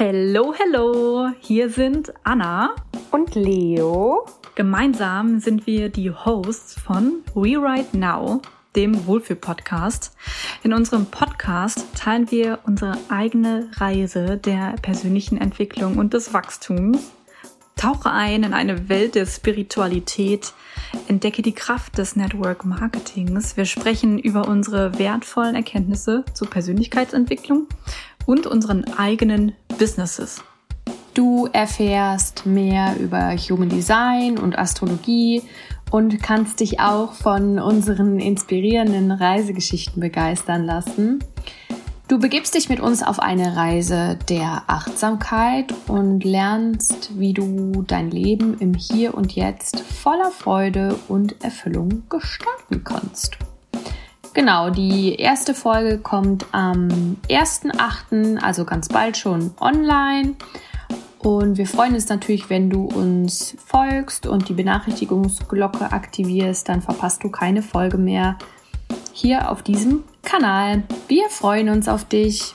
Hello, hello! Hier sind Anna und Leo. Gemeinsam sind wir die Hosts von Rewrite Now, dem Wohlfühl-Podcast. In unserem Podcast teilen wir unsere eigene Reise der persönlichen Entwicklung und des Wachstums. Tauche ein in eine Welt der Spiritualität, entdecke die Kraft des Network Marketings. Wir sprechen über unsere wertvollen Erkenntnisse zur Persönlichkeitsentwicklung und unseren eigenen Businesses. Du erfährst mehr über Human Design und Astrologie und kannst dich auch von unseren inspirierenden Reisegeschichten begeistern lassen. Du begibst dich mit uns auf eine Reise der Achtsamkeit und lernst, wie du dein Leben im Hier und Jetzt voller Freude und Erfüllung gestalten kannst. Genau, die erste Folge kommt am 1.8., also ganz bald schon online. Und wir freuen uns natürlich, wenn du uns folgst und die Benachrichtigungsglocke aktivierst, dann verpasst du keine Folge mehr hier auf diesem Kanal. Wir freuen uns auf dich.